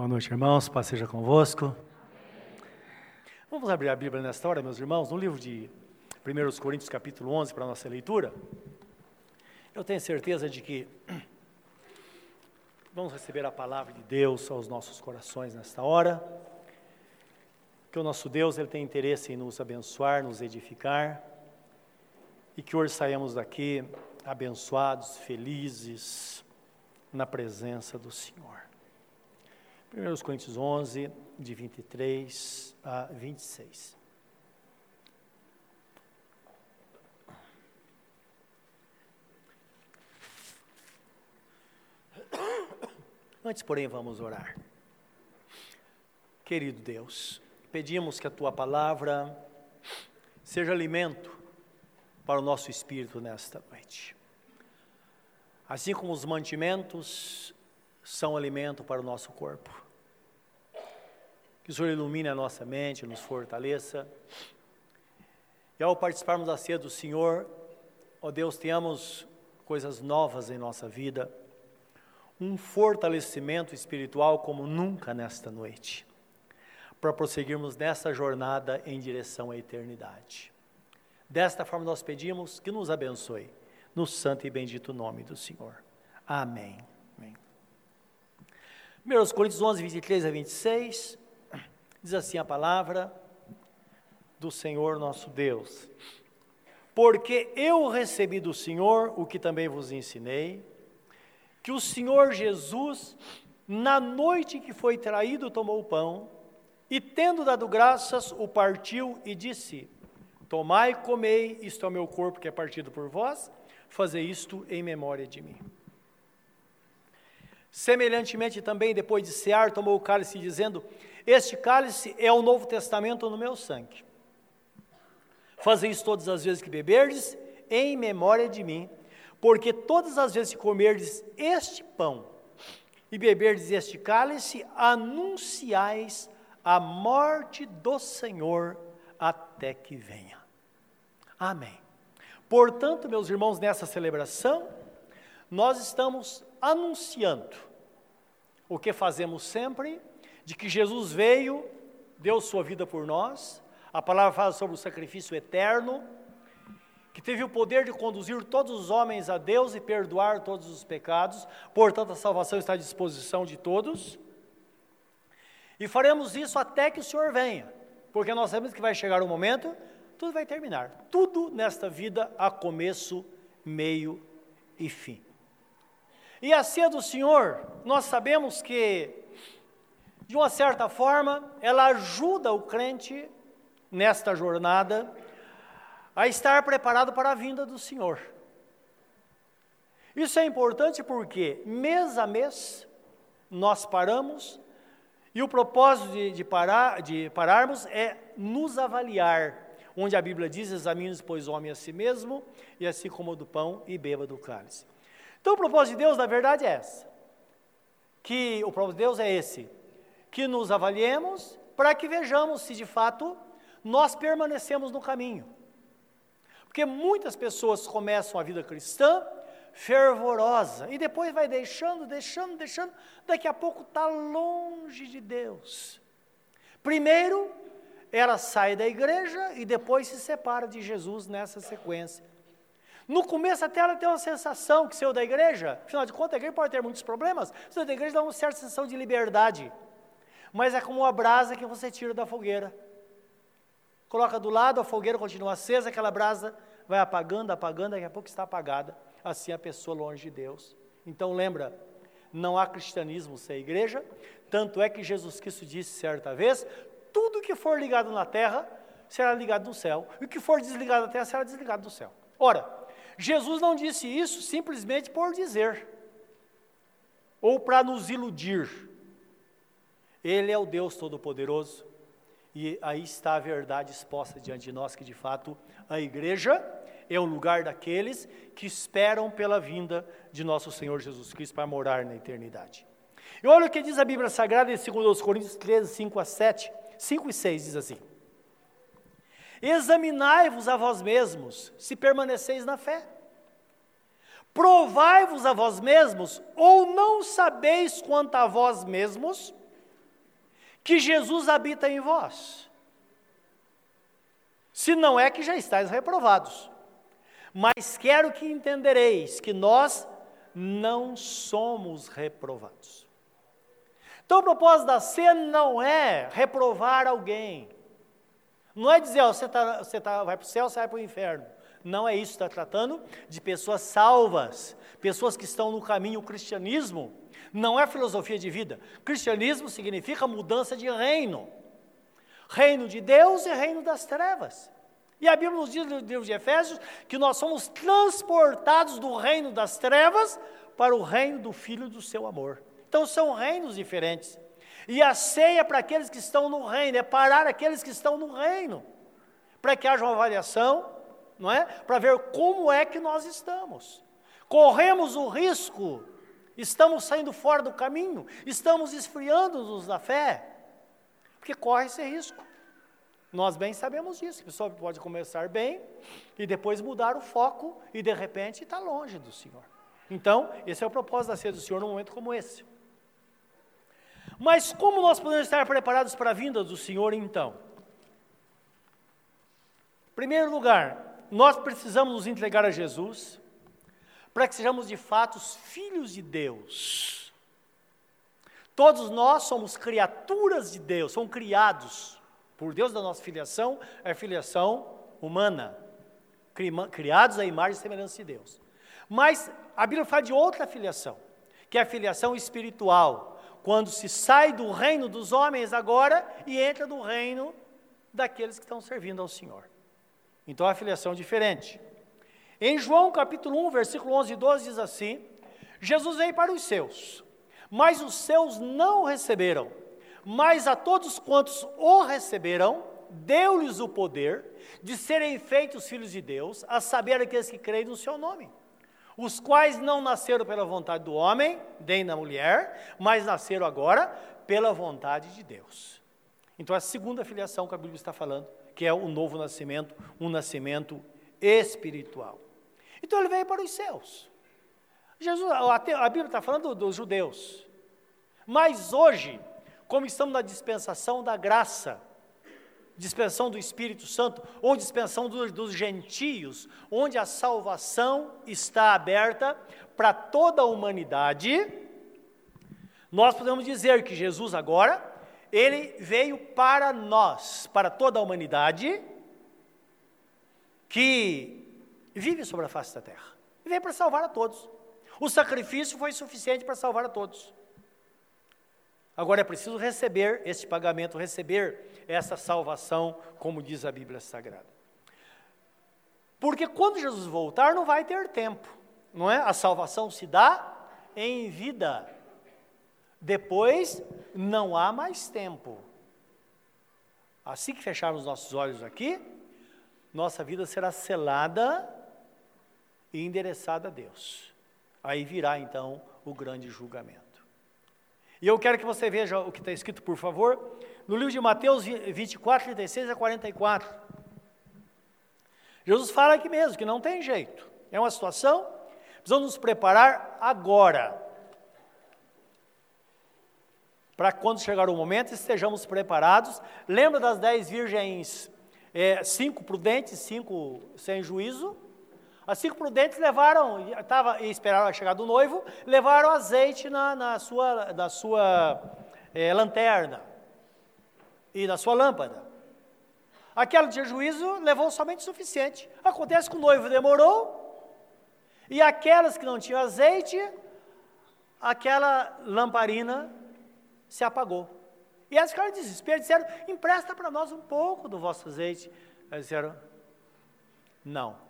Boa noite, irmãos. Paz seja convosco. Vamos abrir a Bíblia nesta hora, meus irmãos, no livro de 1 Coríntios, capítulo 11, para a nossa leitura. Eu tenho certeza de que vamos receber a palavra de Deus aos nossos corações nesta hora. Que o nosso Deus ele tem interesse em nos abençoar, nos edificar. E que hoje saímos daqui abençoados, felizes na presença do Senhor. 1 Coríntios 11, de 23 a 26. Antes, porém, vamos orar. Querido Deus, pedimos que a tua palavra seja alimento para o nosso espírito nesta noite. Assim como os mantimentos são alimento para o nosso corpo. Que o Senhor ilumine a nossa mente, nos fortaleça. E ao participarmos da ceia do Senhor, ó Deus, tenhamos coisas novas em nossa vida, um fortalecimento espiritual como nunca nesta noite, para prosseguirmos nessa jornada em direção à eternidade. Desta forma nós pedimos que nos abençoe, no santo e bendito nome do Senhor. Amém. 1 Coríntios 11, 23 a 26, diz assim a palavra do Senhor nosso Deus. Porque eu recebi do Senhor o que também vos ensinei, que o Senhor Jesus, na noite que foi traído, tomou o pão, e tendo dado graças, o partiu e disse: Tomai e comei, isto é o meu corpo que é partido por vós, fazei isto em memória de mim. Semelhantemente também, depois de cear, tomou o cálice, dizendo: Este cálice é o Novo Testamento no meu sangue. Fazei isso todas as vezes que beberdes, em memória de mim, porque todas as vezes que comerdes este pão e beberdes este cálice, anunciais a morte do Senhor até que venha. Amém. Portanto, meus irmãos, nessa celebração, nós estamos anunciando o que fazemos sempre, de que Jesus veio, deu sua vida por nós, a palavra fala sobre o sacrifício eterno, que teve o poder de conduzir todos os homens a Deus e perdoar todos os pecados, portanto a salvação está à disposição de todos. E faremos isso até que o Senhor venha, porque nós sabemos que vai chegar um momento, tudo vai terminar. Tudo nesta vida há começo, meio e fim. E a ceia do Senhor, nós sabemos que, de uma certa forma, ela ajuda o crente nesta jornada a estar preparado para a vinda do Senhor. Isso é importante porque, mês a mês, nós paramos e o propósito de, de, parar, de pararmos é nos avaliar, onde a Bíblia diz: examine pois, o homem a si mesmo, e assim como do pão e beba do cálice. Então o propósito de Deus, na verdade, é essa. Que o propósito de Deus é esse, que nos avaliemos para que vejamos se de fato nós permanecemos no caminho. Porque muitas pessoas começam a vida cristã fervorosa e depois vai deixando, deixando, deixando, daqui a pouco está longe de Deus. Primeiro, ela sai da igreja e depois se separa de Jesus nessa sequência. No começo até ela tem uma sensação que saiu da igreja, afinal de contas a igreja pode ter muitos problemas, saiu da igreja dá uma certa sensação de liberdade, mas é como uma brasa que você tira da fogueira. Coloca do lado, a fogueira continua acesa, aquela brasa vai apagando, apagando, daqui a pouco está apagada. Assim a pessoa longe de Deus. Então lembra, não há cristianismo sem igreja, tanto é que Jesus Cristo disse certa vez: tudo que for ligado na terra será ligado no céu, e o que for desligado na terra será desligado do céu. Ora, Jesus não disse isso simplesmente por dizer, ou para nos iludir. Ele é o Deus Todo-Poderoso, e aí está a verdade exposta diante de nós, que de fato a igreja é o lugar daqueles que esperam pela vinda de nosso Senhor Jesus Cristo para morar na eternidade. E olha o que diz a Bíblia Sagrada em 2 Coríntios 13, 5 a 7, 5 e 6 diz assim: Examinai-vos a vós mesmos, se permaneceis na fé. Provai-vos a vós mesmos, ou não sabeis quanto a vós mesmos que Jesus habita em vós. Se não é que já estáis reprovados. Mas quero que entendereis que nós não somos reprovados. Então, o propósito da ceia não é reprovar alguém. Não é dizer, ó, você, tá, você tá, vai para o céu, você vai para o inferno. Não é isso, está tratando de pessoas salvas, pessoas que estão no caminho. O cristianismo não é filosofia de vida. Cristianismo significa mudança de reino. Reino de Deus e reino das trevas. E a Bíblia nos diz no livro de Efésios que nós somos transportados do reino das trevas para o reino do Filho do seu amor. Então são reinos diferentes. E a ceia para aqueles que estão no reino, é parar aqueles que estão no reino, para que haja uma avaliação, não é? Para ver como é que nós estamos. Corremos o risco, estamos saindo fora do caminho, estamos esfriando-nos da fé, porque corre esse risco. Nós bem sabemos disso, a pessoa pode começar bem e depois mudar o foco e de repente está longe do Senhor. Então, esse é o propósito da ceia do Senhor num momento como esse. Mas como nós podemos estar preparados para a vinda do Senhor então? Em primeiro lugar, nós precisamos nos entregar a Jesus para que sejamos de fato os filhos de Deus. Todos nós somos criaturas de Deus, somos criados por Deus da nossa filiação é filiação humana, criados à imagem e semelhança de Deus. Mas a Bíblia fala de outra filiação, que é a filiação espiritual, quando se sai do reino dos homens agora e entra no reino daqueles que estão servindo ao Senhor. Então é a filiação diferente. Em João capítulo 1, versículo 11 e 12 diz assim: Jesus veio para os seus, mas os seus não receberam. Mas a todos quantos o receberão, deu-lhes o poder de serem feitos filhos de Deus, a saber aqueles que creem no seu nome, os quais não nasceram pela vontade do homem, nem da mulher, mas nasceram agora pela vontade de Deus. Então, a segunda filiação que a Bíblia está falando, que é o novo nascimento, um nascimento espiritual. Então, ele veio para os céus. Jesus, a Bíblia está falando dos judeus. Mas hoje, como estamos na dispensação da graça, dispensação do Espírito Santo, ou dispensação dos, dos gentios, onde a salvação está aberta para toda a humanidade, nós podemos dizer que Jesus agora, ele veio para nós, para toda a humanidade, que vive sobre a face da terra. E veio para salvar a todos. O sacrifício foi suficiente para salvar a todos. Agora é preciso receber este pagamento, receber essa salvação, como diz a Bíblia Sagrada. Porque quando Jesus voltar, não vai ter tempo, não é? A salvação se dá em vida. Depois, não há mais tempo. Assim que fecharmos nossos olhos aqui, nossa vida será selada e endereçada a Deus. Aí virá então o grande julgamento. E eu quero que você veja o que está escrito, por favor, no livro de Mateus 24, 36 a 44. Jesus fala aqui mesmo que não tem jeito. É uma situação, precisamos nos preparar agora. Para quando chegar o momento, estejamos preparados. Lembra das dez virgens, é, cinco prudentes, cinco sem juízo? As cinco prudentes levaram, tava, esperaram a chegada do noivo, levaram azeite na, na sua, na sua é, lanterna e na sua lâmpada. Aquela de juízo levou somente o suficiente. Acontece que o noivo demorou, e aquelas que não tinham azeite, aquela lamparina se apagou. E elas ficaram desesperadas, disseram, empresta para nós um pouco do vosso azeite. Elas disseram, não.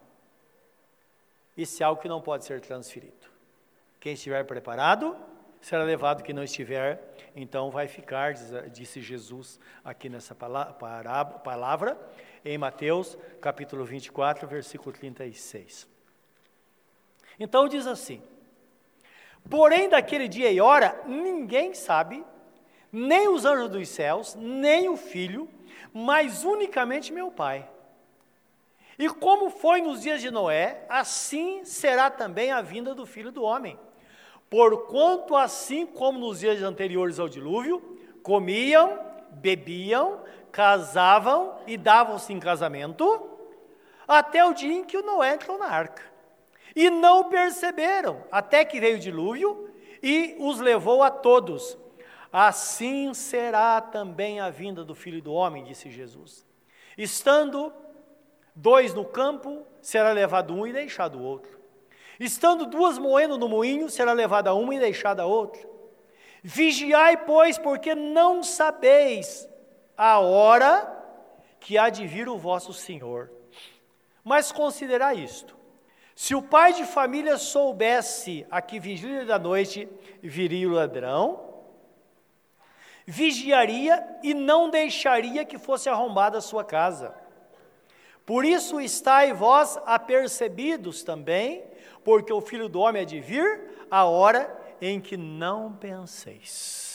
Isso é algo que não pode ser transferido. Quem estiver preparado será levado, quem não estiver, então vai ficar, disse Jesus aqui nessa palavra, em Mateus capítulo 24, versículo 36. Então diz assim: Porém, daquele dia e hora, ninguém sabe, nem os anjos dos céus, nem o filho, mas unicamente meu Pai. E como foi nos dias de Noé, assim será também a vinda do filho do homem. Porquanto, assim como nos dias anteriores ao dilúvio, comiam bebiam, casavam e davam-se em casamento, até o dia em que o Noé entrou na arca. E não perceberam, até que veio o dilúvio e os levou a todos. Assim será também a vinda do Filho do Homem, disse Jesus. Estando dois no campo, será levado um e deixado o outro. Estando duas moendo no moinho, será levada uma e deixada a outra. Vigiai, pois, porque não sabeis a hora que há de vir o vosso Senhor. Mas considerai isto: se o pai de família soubesse a que vigília da noite viria o ladrão, vigiaria e não deixaria que fosse arrombada a sua casa. Por isso estáis vós apercebidos também, porque o filho do homem é de vir a hora em que não penseis.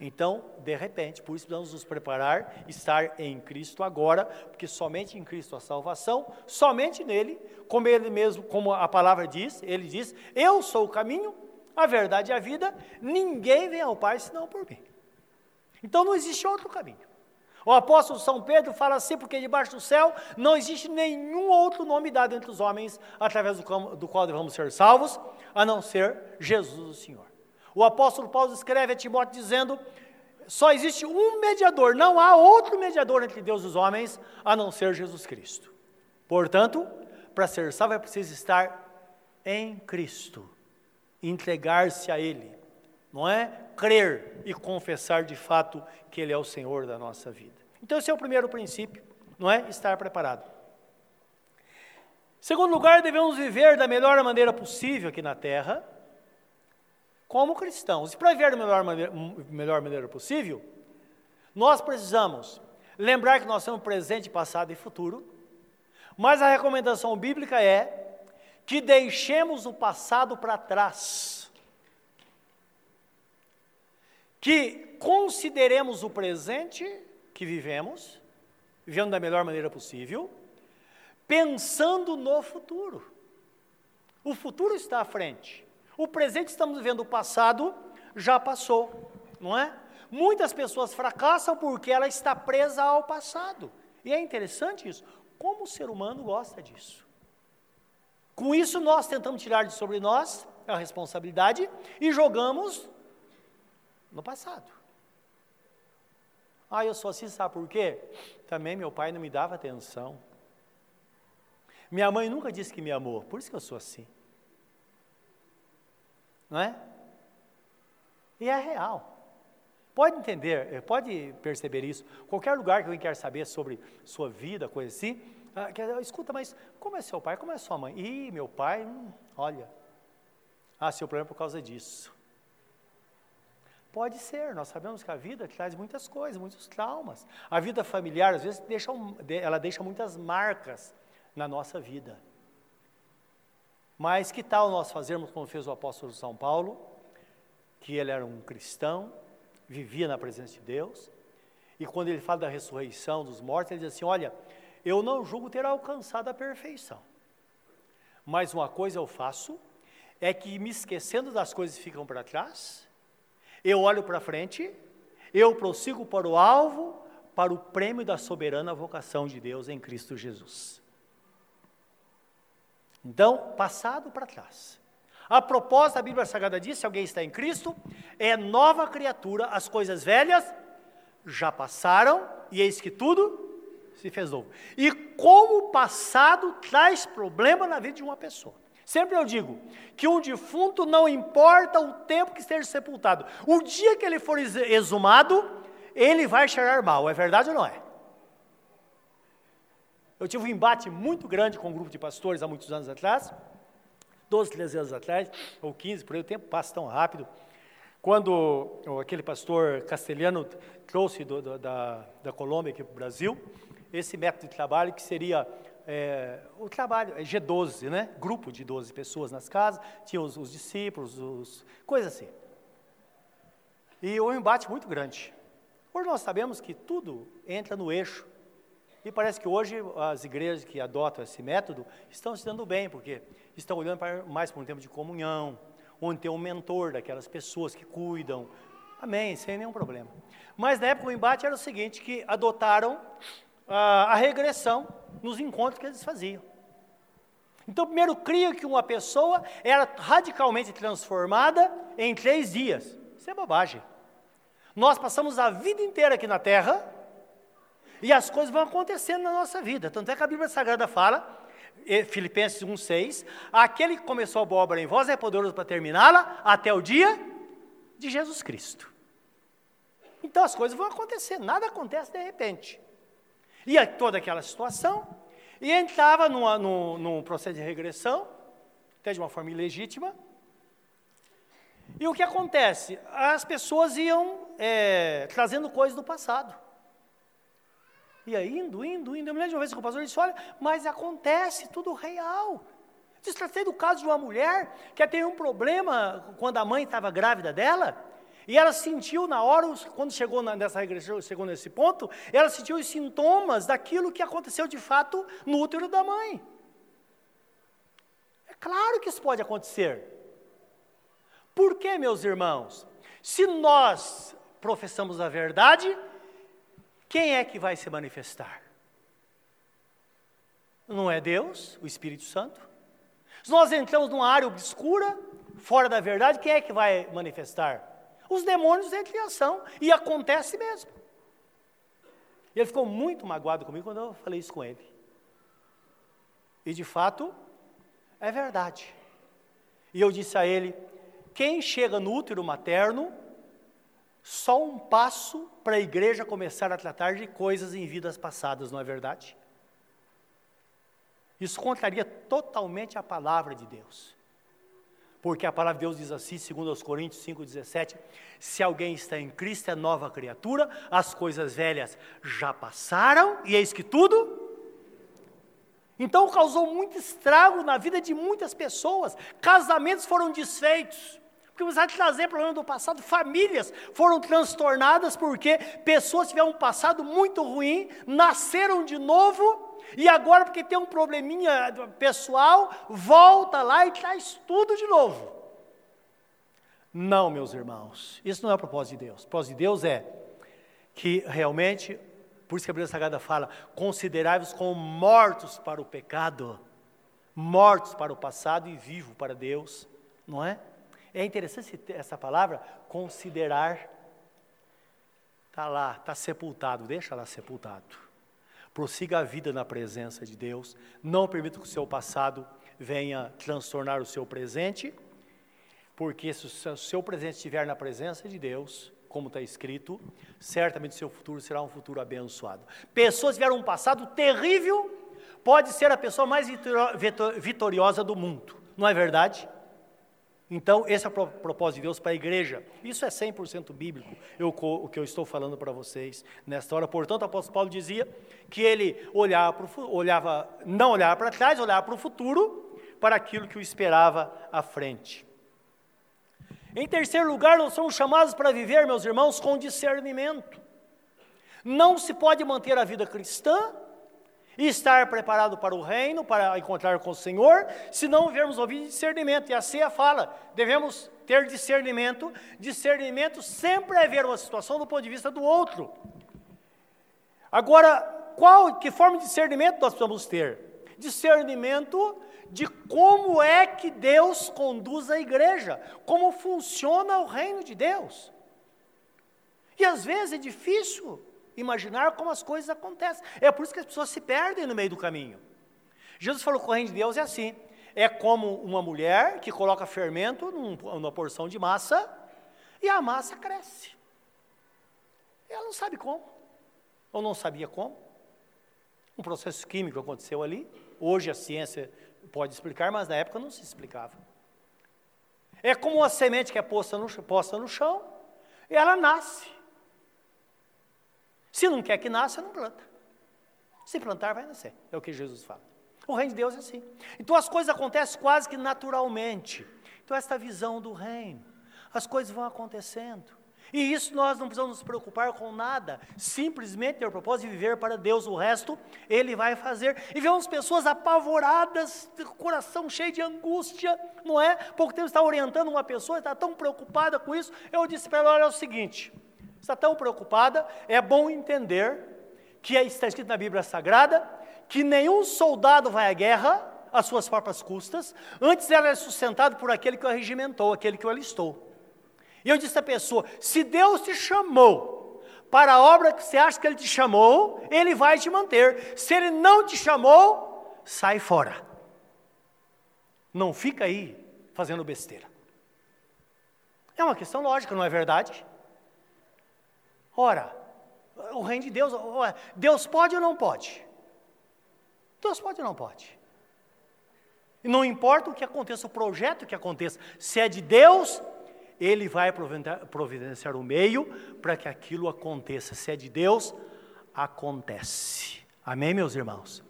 Então, de repente, por isso precisamos nos preparar, estar em Cristo agora, porque somente em Cristo a salvação, somente nele, como ele mesmo, como a palavra diz, ele diz: Eu sou o caminho, a verdade e a vida, ninguém vem ao Pai senão por mim. Então não existe outro caminho. O apóstolo São Pedro fala assim, porque debaixo do céu não existe nenhum outro nome dado entre os homens através do, qual devemos ser salvos, a não ser Jesus o Senhor. O apóstolo Paulo escreve a Timóteo dizendo: só existe um mediador, não há outro mediador entre Deus e os homens a não ser Jesus Cristo. Portanto, para ser salvo é preciso estar em Cristo, entregar-se a Ele, não é? Crer e confessar de fato que Ele é o Senhor da nossa vida. Então, esse é o primeiro princípio, não é? Estar preparado. Segundo lugar, devemos viver da melhor maneira possível aqui na terra como cristãos. E para viver da melhor maneira, melhor maneira possível, nós precisamos lembrar que nós temos presente, passado e futuro, mas a recomendação bíblica é que deixemos o passado para trás, que consideremos o presente que vivemos, vivendo da melhor maneira possível, pensando no futuro. O futuro está à frente. O presente estamos vivendo, o passado já passou, não é? Muitas pessoas fracassam porque ela está presa ao passado. E é interessante isso. Como o ser humano gosta disso? Com isso, nós tentamos tirar de sobre nós a responsabilidade e jogamos no passado. Ah, eu sou assim, sabe por quê? Também meu pai não me dava atenção. Minha mãe nunca disse que me amou, por isso que eu sou assim não é? E é real. Pode entender, eh, pode perceber isso. Qualquer lugar que alguém quer saber sobre sua vida, coisa assim, ah, quer, escuta, mas como é seu pai? Como é sua mãe? Ih, meu pai, hum, olha. Ah, seu problema é por causa disso. Pode ser, nós sabemos que a vida traz muitas coisas, muitos traumas. A vida familiar, às vezes, deixa, ela deixa muitas marcas na nossa vida. Mas que tal nós fazermos como fez o apóstolo São Paulo, que ele era um cristão, vivia na presença de Deus, e quando ele fala da ressurreição dos mortos, ele diz assim: Olha, eu não julgo ter alcançado a perfeição, mas uma coisa eu faço, é que me esquecendo das coisas que ficam para trás, eu olho para frente, eu prossigo para o alvo, para o prêmio da soberana vocação de Deus em Cristo Jesus. Então, passado para trás. A propósito, a Bíblia Sagrada diz: se alguém está em Cristo, é nova criatura, as coisas velhas já passaram, e eis que tudo se fez novo. E como o passado traz problema na vida de uma pessoa. Sempre eu digo que um defunto não importa o tempo que esteja sepultado, o dia que ele for exumado, ele vai cheirar mal, é verdade ou não é? Eu tive um embate muito grande com um grupo de pastores há muitos anos atrás, 12, 13 anos atrás, ou 15, por aí o tempo passa tão rápido. Quando aquele pastor castelhano trouxe do, do, da, da Colômbia aqui para o Brasil, esse método de trabalho que seria é, o trabalho, é G12, né? grupo de 12 pessoas nas casas, tinha os, os discípulos, os, coisas assim. E um embate muito grande. Hoje nós sabemos que tudo entra no eixo e parece que hoje as igrejas que adotam esse método estão se dando bem, porque estão olhando para, mais para um tempo de comunhão, onde tem um mentor daquelas pessoas que cuidam, Amém, sem nenhum problema. Mas na época o embate era o seguinte, que adotaram a regressão nos encontros que eles faziam. Então, primeiro cria que uma pessoa era radicalmente transformada em três dias. Isso é bobagem. Nós passamos a vida inteira aqui na Terra e as coisas vão acontecendo na nossa vida. Tanto é que a Bíblia Sagrada fala, Filipenses 1,6, aquele que começou a boa obra em vós é poderoso para terminá-la até o dia de Jesus Cristo. Então as coisas vão acontecer, nada acontece de repente. E toda aquela situação, e entrava numa, num, num processo de regressão, até de uma forma ilegítima. E o que acontece? As pessoas iam é, trazendo coisas do passado. Ia indo, indo, indo. Eu me lembro de uma vez que o pastor disse: Olha, mas acontece tudo real. Tratei do caso de uma mulher que teve um problema quando a mãe estava grávida dela. E ela sentiu na hora, quando chegou nessa regressão, chegou nesse ponto, ela sentiu os sintomas daquilo que aconteceu de fato no útero da mãe. É claro que isso pode acontecer. Por quê, meus irmãos? Se nós professamos a verdade, quem é que vai se manifestar? Não é Deus, o Espírito Santo? Se nós entramos numa área obscura, fora da verdade, quem é que vai manifestar? Os demônios entram em ação e acontece mesmo. Ele ficou muito magoado comigo quando eu falei isso com ele. E de fato, é verdade. E eu disse a ele: quem chega no útero materno, só um passo para a igreja começar a tratar de coisas em vidas passadas, não é verdade? Isso contraria totalmente a palavra de Deus. Porque a palavra de Deus diz assim, segundo aos Coríntios 5,17, se alguém está em Cristo é nova criatura, as coisas velhas já passaram, e eis que tudo. Então causou muito estrago na vida de muitas pessoas, casamentos foram desfeitos, porque vai trazer problema do passado, famílias foram transtornadas porque pessoas tiveram um passado muito ruim, nasceram de novo e agora, porque tem um probleminha pessoal, volta lá e traz tudo de novo. Não, meus irmãos, isso não é o propósito de Deus. O propósito de Deus é que realmente, por isso que a Bíblia Sagrada fala: considerai-vos como mortos para o pecado, mortos para o passado e vivos para Deus, não é? É interessante essa palavra, considerar. Está lá, está sepultado, deixa lá sepultado prossiga a vida na presença de Deus, não permita que o seu passado venha transtornar o seu presente, porque se o seu presente estiver na presença de Deus, como está escrito, certamente o seu futuro será um futuro abençoado. Pessoas que tiveram um passado terrível, pode ser a pessoa mais vitoriosa do mundo, não é verdade? Então, esse é o propósito de Deus para a igreja. Isso é 100% bíblico, eu, o que eu estou falando para vocês nesta hora. Portanto, o apóstolo Paulo dizia que ele olhava, pro, olhava não olhava para trás, olhava para o futuro, para aquilo que o esperava à frente. Em terceiro lugar, nós somos chamados para viver, meus irmãos, com discernimento. Não se pode manter a vida cristã e estar preparado para o reino, para encontrar com o Senhor, se não vivermos ouvir discernimento. E a ceia fala, devemos ter discernimento. Discernimento sempre é ver uma situação do ponto de vista do outro. Agora, qual, que forma de discernimento nós precisamos ter? Discernimento de como é que Deus conduz a igreja, como funciona o reino de Deus. E às vezes é difícil imaginar como as coisas acontecem. É por isso que as pessoas se perdem no meio do caminho. Jesus falou que o reino de Deus é assim: é como uma mulher que coloca fermento num, numa porção de massa e a massa cresce. Ela não sabe como, ou não sabia como. Um processo químico aconteceu ali. Hoje a ciência pode explicar, mas na época não se explicava. É como uma semente que é posta no, posta no chão e ela nasce. Se não quer que nasça, não planta. Se plantar, vai nascer. É o que Jesus fala. O reino de Deus é assim. Então as coisas acontecem quase que naturalmente. Então, esta visão do reino, as coisas vão acontecendo. E isso nós não precisamos nos preocupar com nada, simplesmente ter o propósito de viver para Deus, o resto Ele vai fazer. E vemos pessoas apavoradas, coração cheio de angústia, não é? Pouco tempo está orientando uma pessoa, está tão preocupada com isso. Eu disse para ela: olha é o seguinte, está tão preocupada, é bom entender que está escrito na Bíblia Sagrada que nenhum soldado vai à guerra às suas próprias custas, antes ela é sustentado por aquele que o regimentou, aquele que o alistou. E eu disse à pessoa: se Deus te chamou para a obra que você acha que Ele te chamou, Ele vai te manter. Se Ele não te chamou, sai fora. Não fica aí fazendo besteira. É uma questão lógica, não é verdade? Ora, o reino de Deus, Deus pode ou não pode? Deus pode ou não pode? Não importa o que aconteça, o projeto que aconteça, se é de Deus, ele vai providenciar o meio para que aquilo aconteça. Se é de Deus, acontece. Amém, meus irmãos?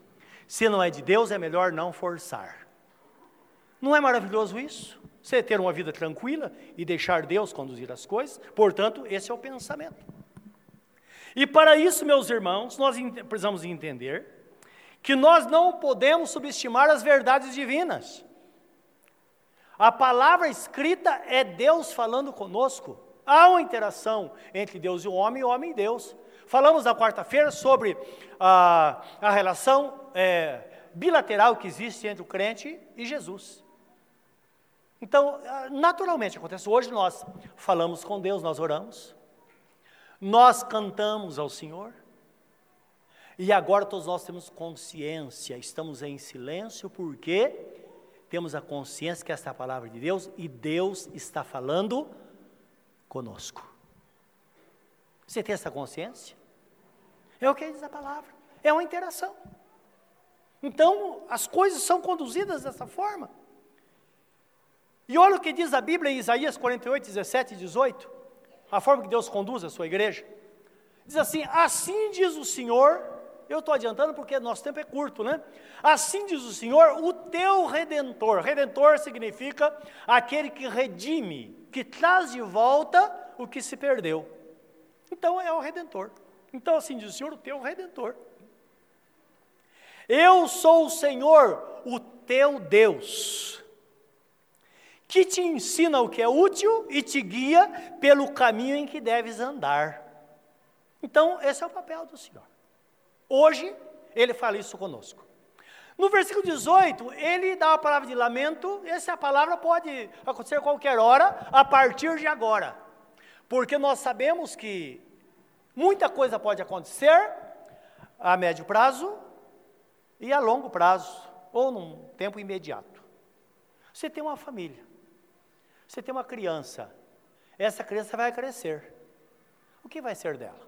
Se não é de Deus, é melhor não forçar. Não é maravilhoso isso? Você ter uma vida tranquila e deixar Deus conduzir as coisas? Portanto, esse é o pensamento. E para isso, meus irmãos, nós precisamos entender que nós não podemos subestimar as verdades divinas. A palavra escrita é Deus falando conosco. Há uma interação entre Deus e o homem e o homem e Deus. Falamos na quarta-feira sobre a, a relação é, bilateral que existe entre o crente e Jesus. Então, naturalmente acontece. Hoje nós falamos com Deus, nós oramos, nós cantamos ao Senhor, e agora todos nós temos consciência, estamos em silêncio, porque temos a consciência que esta é a palavra de Deus e Deus está falando conosco. Você tem essa consciência? É o que diz a palavra, é uma interação. Então, as coisas são conduzidas dessa forma. E olha o que diz a Bíblia em Isaías 48, 17 e 18, a forma que Deus conduz a sua igreja. Diz assim: Assim diz o Senhor eu estou adiantando porque nosso tempo é curto, né? Assim diz o Senhor, o teu redentor. Redentor significa aquele que redime, que traz de volta o que se perdeu. Então é o redentor. Então assim diz o Senhor, o teu redentor. Eu sou o Senhor, o teu Deus, que te ensina o que é útil e te guia pelo caminho em que deves andar. Então, esse é o papel do Senhor. Hoje, ele fala isso conosco. No versículo 18, ele dá uma palavra de lamento, essa palavra pode acontecer a qualquer hora, a partir de agora. Porque nós sabemos que muita coisa pode acontecer a médio prazo e a longo prazo, ou num tempo imediato. Você tem uma família, você tem uma criança, essa criança vai crescer. O que vai ser dela?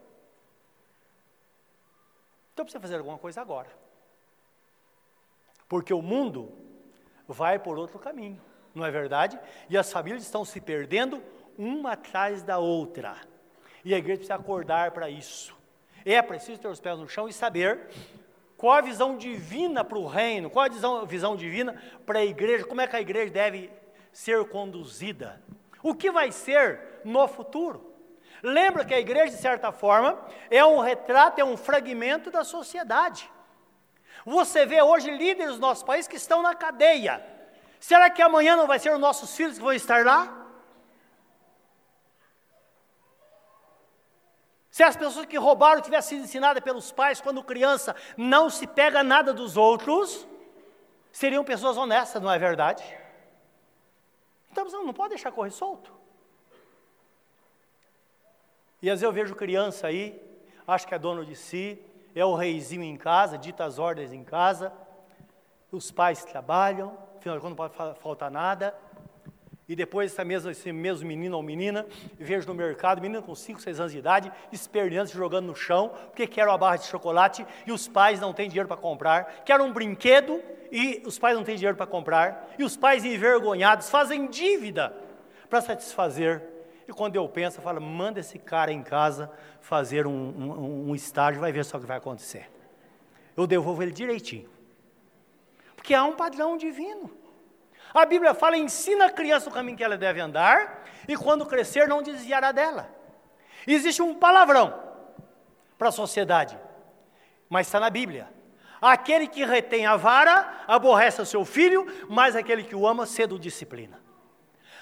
Então precisa fazer alguma coisa agora. Porque o mundo vai por outro caminho, não é verdade? E as famílias estão se perdendo uma atrás da outra. E a igreja precisa acordar para isso. É preciso ter os pés no chão e saber qual a visão divina para o reino, qual a visão, visão divina para a igreja, como é que a igreja deve ser conduzida. O que vai ser no futuro? Lembra que a igreja, de certa forma, é um retrato, é um fragmento da sociedade. Você vê hoje líderes do nosso país que estão na cadeia. Será que amanhã não vai ser os nossos filhos que vão estar lá? Se as pessoas que roubaram tivessem sido ensinadas pelos pais quando criança, não se pega nada dos outros, seriam pessoas honestas, não é verdade? Então não pode deixar correr solto. E às vezes eu vejo criança aí, acho que é dono de si, é o reizinho em casa, dita as ordens em casa, os pais trabalham, afinal de contas não pode faltar nada, e depois essa mesma, esse mesmo menino ou menina, vejo no mercado, menino com 5, 6 anos de idade, esperneando, jogando no chão, porque quer uma barra de chocolate e os pais não têm dinheiro para comprar, quer um brinquedo e os pais não têm dinheiro para comprar, e os pais envergonhados fazem dívida para satisfazer e quando eu penso, eu falo, manda esse cara em casa fazer um, um, um estágio, vai ver só o que vai acontecer. Eu devolvo ele direitinho. Porque há um padrão divino. A Bíblia fala, ensina a criança o caminho que ela deve andar, e quando crescer não desviará dela. Existe um palavrão para a sociedade, mas está na Bíblia. Aquele que retém a vara aborrece o seu filho, mas aquele que o ama cedo disciplina.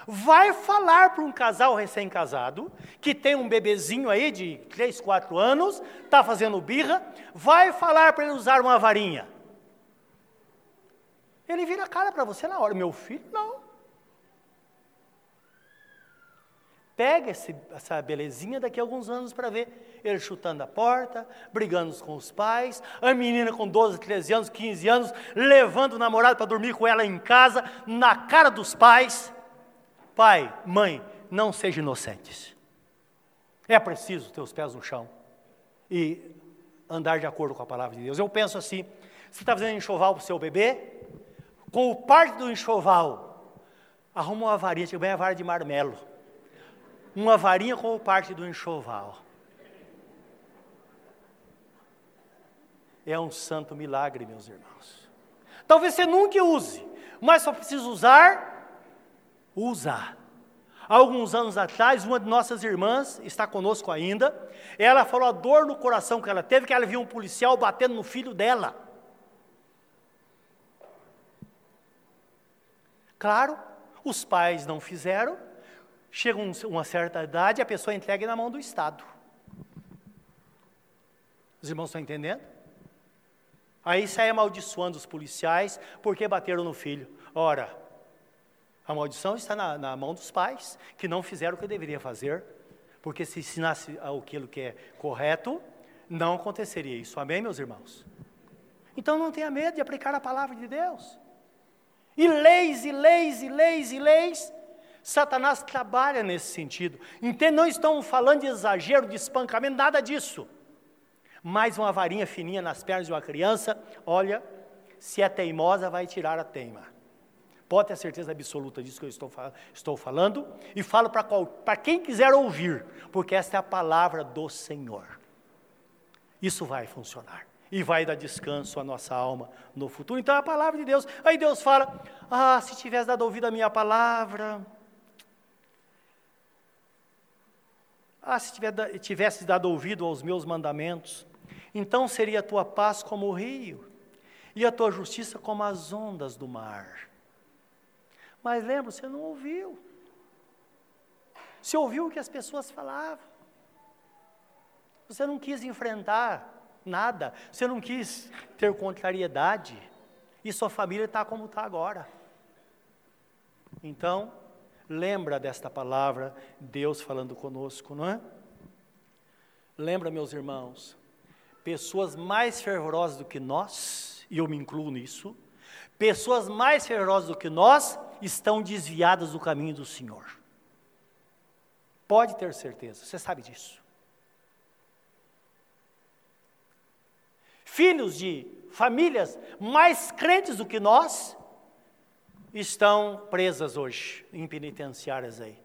Vai falar para um casal recém-casado, que tem um bebezinho aí de 3, 4 anos, está fazendo birra, vai falar para ele usar uma varinha. Ele vira a cara para você na hora, meu filho, não. Pega esse, essa belezinha daqui a alguns anos para ver ele chutando a porta, brigando com os pais, a menina com 12, 13 anos, 15 anos, levando o namorado para dormir com ela em casa, na cara dos pais. Pai, mãe, não sejam inocentes. É preciso ter os pés no chão e andar de acordo com a palavra de Deus. Eu penso assim: você está fazendo enxoval para o seu bebê, com o parte do enxoval, arruma uma varinha, tipo bem a vara de marmelo uma varinha como parte do enxoval. É um santo milagre, meus irmãos. Talvez você nunca use, mas só precisa usar, usar. Alguns anos atrás, uma de nossas irmãs está conosco ainda. Ela falou a dor no coração que ela teve, que ela viu um policial batendo no filho dela. Claro, os pais não fizeram, Chega um, uma certa idade, a pessoa entrega na mão do Estado. Os irmãos estão entendendo? Aí sai amaldiçoando os policiais porque bateram no filho. Ora, a maldição está na, na mão dos pais, que não fizeram o que deveria fazer, porque se ensinasse aquilo que é correto, não aconteceria isso. Amém, meus irmãos? Então não tenha medo de aplicar a palavra de Deus. E leis, e leis, e leis, e leis, Satanás trabalha nesse sentido. Entende? Não estão falando de exagero, de espancamento, nada disso. Mais uma varinha fininha nas pernas de uma criança, olha, se é teimosa, vai tirar a teima. Pode ter certeza absoluta disso que eu estou, estou falando, e falo para quem quiser ouvir, porque esta é a palavra do Senhor. Isso vai funcionar e vai dar descanso à nossa alma no futuro. Então é a palavra de Deus. Aí Deus fala: Ah, se tivesse dado ouvido à minha palavra, Ah, se tivesse dado ouvido aos meus mandamentos, então seria a tua paz como o rio, e a tua justiça como as ondas do mar. Mas lembra, você não ouviu. Você ouviu o que as pessoas falavam. Você não quis enfrentar nada. Você não quis ter contrariedade. E sua família está como está agora. Então, Lembra desta palavra, Deus falando conosco, não é? Lembra, meus irmãos, pessoas mais fervorosas do que nós, e eu me incluo nisso, pessoas mais fervorosas do que nós estão desviadas do caminho do Senhor. Pode ter certeza, você sabe disso. Filhos de famílias mais crentes do que nós estão presas hoje em penitenciárias aí.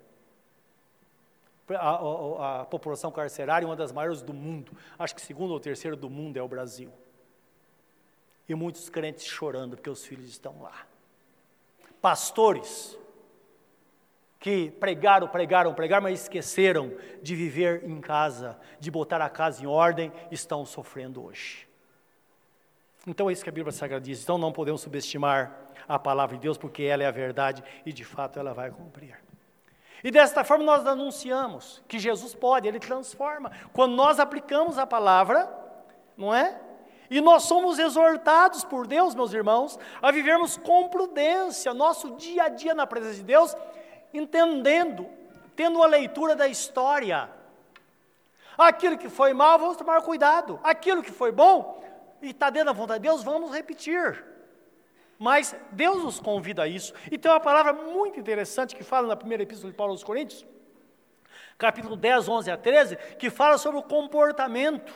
A, a, a, população carcerária é uma das maiores do mundo. Acho que segundo ou terceiro do mundo é o Brasil. E muitos crentes chorando porque os filhos estão lá. Pastores que pregaram, pregaram, pregaram, mas esqueceram de viver em casa, de botar a casa em ordem, estão sofrendo hoje. Então é isso que a Bíblia Sagrada diz. Então não podemos subestimar a palavra de Deus, porque ela é a verdade e de fato ela vai cumprir. E desta forma nós anunciamos que Jesus pode, ele transforma. Quando nós aplicamos a palavra, não é? E nós somos exortados por Deus, meus irmãos, a vivermos com prudência, nosso dia a dia na presença de Deus, entendendo, tendo a leitura da história. Aquilo que foi mal, vamos tomar cuidado. Aquilo que foi bom, e está dentro da vontade de Deus, vamos repetir. Mas Deus nos convida a isso. E tem uma palavra muito interessante que fala na primeira epístola de Paulo aos Coríntios, capítulo 10, 11 a 13, que fala sobre o comportamento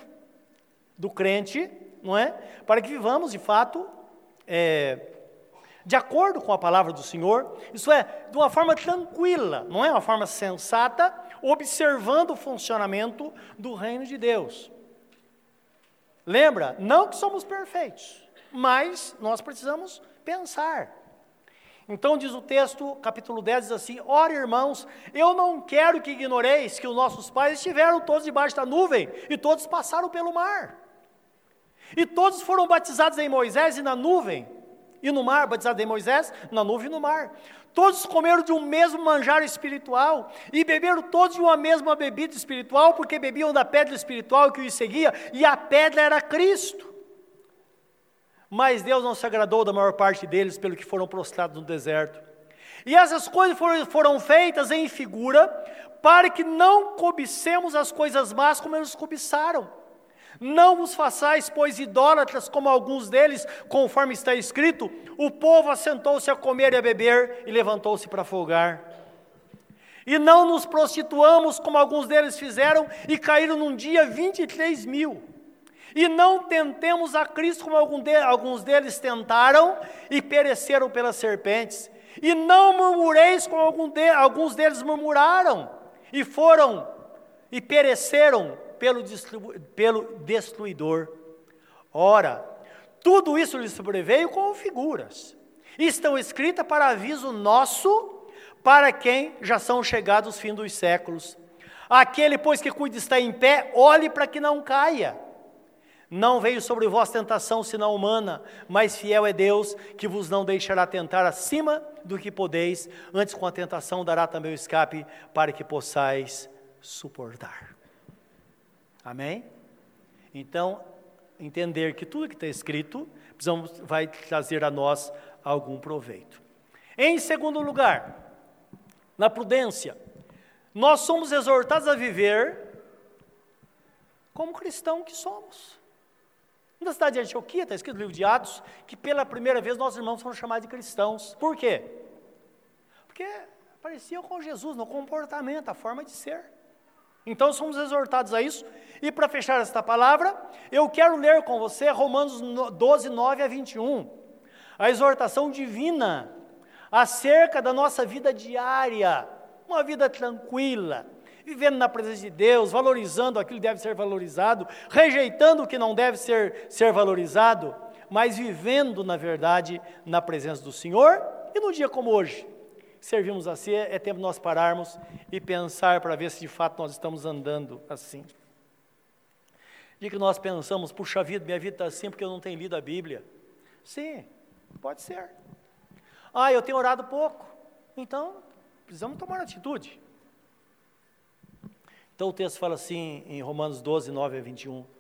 do crente, não é? Para que vivamos de fato é, de acordo com a palavra do Senhor, isso é, de uma forma tranquila, não é uma forma sensata, observando o funcionamento do reino de Deus. Lembra? Não que somos perfeitos, mas nós precisamos pensar. Então diz o texto, capítulo 10, diz assim: Ora, irmãos, eu não quero que ignoreis que os nossos pais estiveram todos debaixo da nuvem e todos passaram pelo mar. E todos foram batizados em Moisés e na nuvem, e no mar, batizados em Moisés, na nuvem e no mar. Todos comeram de um mesmo manjar espiritual e beberam todos de uma mesma bebida espiritual, porque bebiam da pedra espiritual que os seguia, e a pedra era Cristo. Mas Deus não se agradou da maior parte deles, pelo que foram prostrados no deserto. E essas coisas foram, foram feitas em figura, para que não cobicemos as coisas más como eles cobiçaram. Não vos façais, pois, idólatras, como alguns deles, conforme está escrito: o povo assentou-se a comer e a beber e levantou-se para folgar. E não nos prostituamos, como alguns deles fizeram, e caíram num dia 23 mil. E não tentemos a Cristo, como alguns deles tentaram e pereceram pelas serpentes. E não murmureis, como alguns deles murmuraram e foram e pereceram pelo, pelo destruidor. Ora, tudo isso lhe sobreveio como figuras. Estão escritas para aviso nosso, para quem já são chegados os fins dos séculos. Aquele, pois, que cuida está em pé, olhe para que não caia. Não veio sobre vós tentação senão humana, mas fiel é Deus, que vos não deixará tentar acima do que podeis, antes com a tentação dará também o escape, para que possais suportar. Amém? Então, entender que tudo que está escrito precisamos, vai trazer a nós algum proveito. Em segundo lugar, na prudência, nós somos exortados a viver como cristão que somos. Na cidade de Antioquia, está escrito no livro de Atos, que pela primeira vez nossos irmãos foram chamados de cristãos. Por quê? Porque pareciam com Jesus no comportamento, a forma de ser. Então somos exortados a isso. E para fechar esta palavra, eu quero ler com você Romanos 12, 9 a 21. A exortação divina acerca da nossa vida diária, uma vida tranquila, vivendo na presença de Deus, valorizando aquilo que deve ser valorizado, rejeitando o que não deve ser, ser valorizado, mas vivendo, na verdade, na presença do Senhor e no dia como hoje servimos assim, é tempo de nós pararmos e pensar para ver se de fato nós estamos andando assim. De que nós pensamos, puxa vida, minha vida está assim porque eu não tenho lido a Bíblia. Sim, pode ser. Ah, eu tenho orado pouco. Então, precisamos tomar atitude. Então o texto fala assim em Romanos 12, 9 a 21.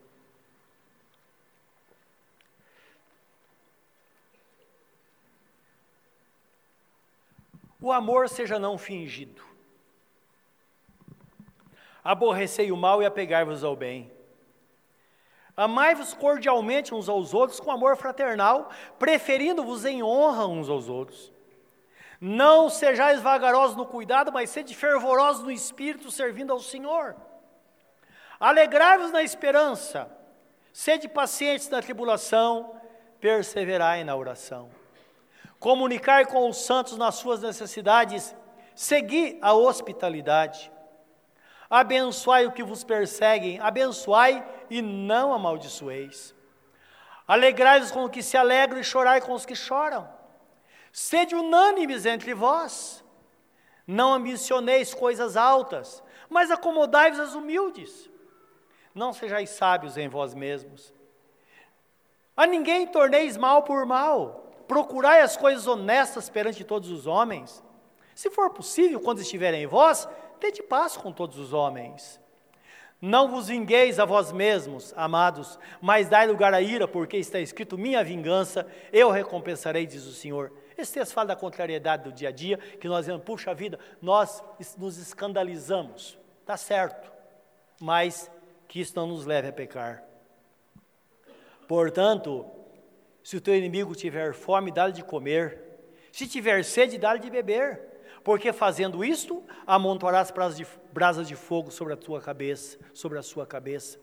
O amor seja não fingido. Aborrecei o mal e apegai-vos ao bem. Amai-vos cordialmente uns aos outros com amor fraternal, preferindo-vos em honra uns aos outros. Não sejais vagarosos no cuidado, mas sede fervorosos no espírito, servindo ao Senhor. Alegrai-vos na esperança, sede pacientes na tribulação, perseverai na oração comunicar com os santos nas suas necessidades, segui a hospitalidade. Abençoai o que vos perseguem, abençoai e não amaldiçoeis. Alegrai-vos com os que se alegram e chorai com os que choram. Sede unânimes entre vós. Não ambicioneis coisas altas, mas acomodai-vos às humildes. Não sejais sábios em vós mesmos. A ninguém torneis mal por mal, procurai as coisas honestas perante todos os homens. Se for possível, quando estiverem em vós, tende paz com todos os homens. Não vos vingueis a vós mesmos, amados, mas dai lugar à ira, porque está escrito: minha vingança, eu recompensarei, diz o Senhor. Esse texto fala da contrariedade do dia a dia, que nós dizemos, puxa vida, nós nos escandalizamos, está certo, mas que isso não nos leve a pecar. Portanto, se o teu inimigo tiver fome, dá-lhe de comer. Se tiver sede, dá-lhe de beber. Porque fazendo isto, amontoarás brasas de, fogo sobre a tua cabeça, sobre a sua cabeça.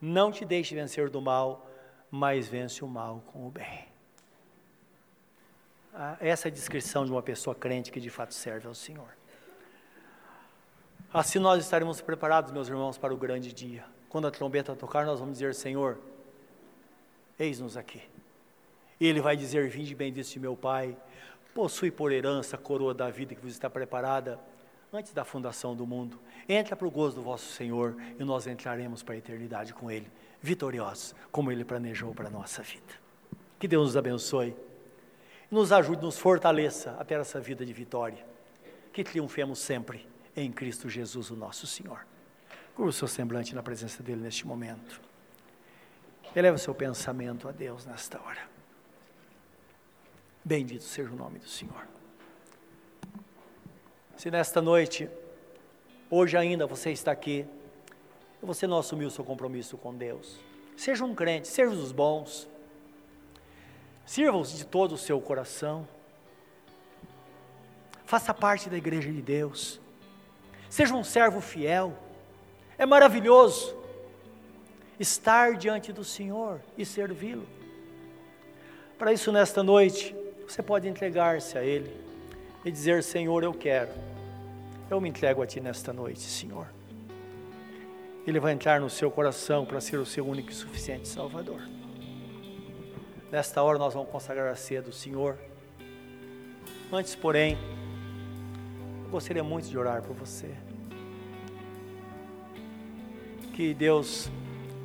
Não te deixe vencer do mal, mas vence o mal com o bem. Ah, essa é a descrição de uma pessoa crente que de fato serve ao Senhor. Assim nós estaremos preparados, meus irmãos, para o grande dia. Quando a trombeta tocar, nós vamos dizer: Senhor, eis-nos aqui. Ele vai dizer: Vinde bendito meu Pai, possui por herança a coroa da vida que vos está preparada antes da fundação do mundo. Entra para o gozo do vosso Senhor e nós entraremos para a eternidade com Ele, vitoriosos, como Ele planejou para a nossa vida. Que Deus nos abençoe, nos ajude, nos fortaleça até essa vida de vitória. Que triunfemos sempre em Cristo Jesus, o nosso Senhor. Curva o seu semblante na presença dEle neste momento. Eleva o seu pensamento a Deus nesta hora. Bendito seja o nome do Senhor. Se nesta noite, hoje ainda você está aqui, você não assumiu o seu compromisso com Deus, seja um crente, seja dos bons, sirva-os de todo o seu coração, faça parte da igreja de Deus, seja um servo fiel, é maravilhoso estar diante do Senhor e servi-lo. Para isso, nesta noite, você pode entregar-se a Ele e dizer: Senhor, eu quero, eu me entrego a Ti nesta noite, Senhor. Ele vai entrar no seu coração para ser o seu único e suficiente Salvador. Nesta hora nós vamos consagrar a ceia do Senhor. Antes, porém, eu gostaria muito de orar por você. Que Deus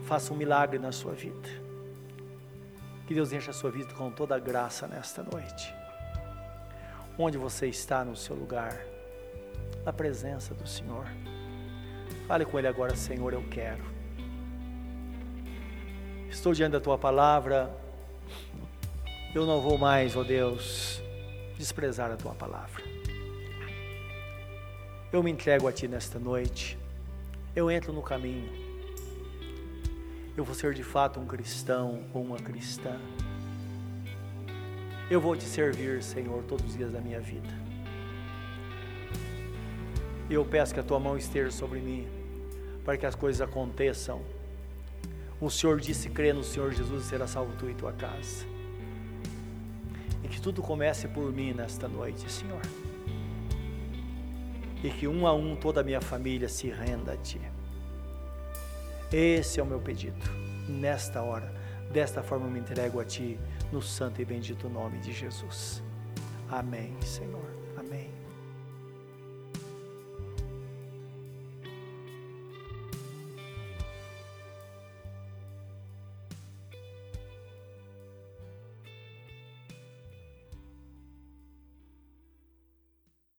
faça um milagre na sua vida. Que Deus encha a sua vida com toda a graça nesta noite. Onde você está no seu lugar, na presença do Senhor. Fale com Ele agora, Senhor, eu quero. Estou diante da tua palavra. Eu não vou mais, ó oh Deus, desprezar a tua palavra. Eu me entrego a ti nesta noite. Eu entro no caminho eu vou ser de fato um cristão ou uma cristã. Eu vou te servir, Senhor, todos os dias da minha vida. E eu peço que a tua mão esteja sobre mim, para que as coisas aconteçam. O Senhor disse crer no Senhor Jesus e será salvo tu e tua casa. E que tudo comece por mim nesta noite, Senhor. E que um a um toda a minha família se renda a Ti. Esse é o meu pedido. Nesta hora, desta forma eu me entrego a Ti, no santo e bendito nome de Jesus. Amém, Senhor. Amém.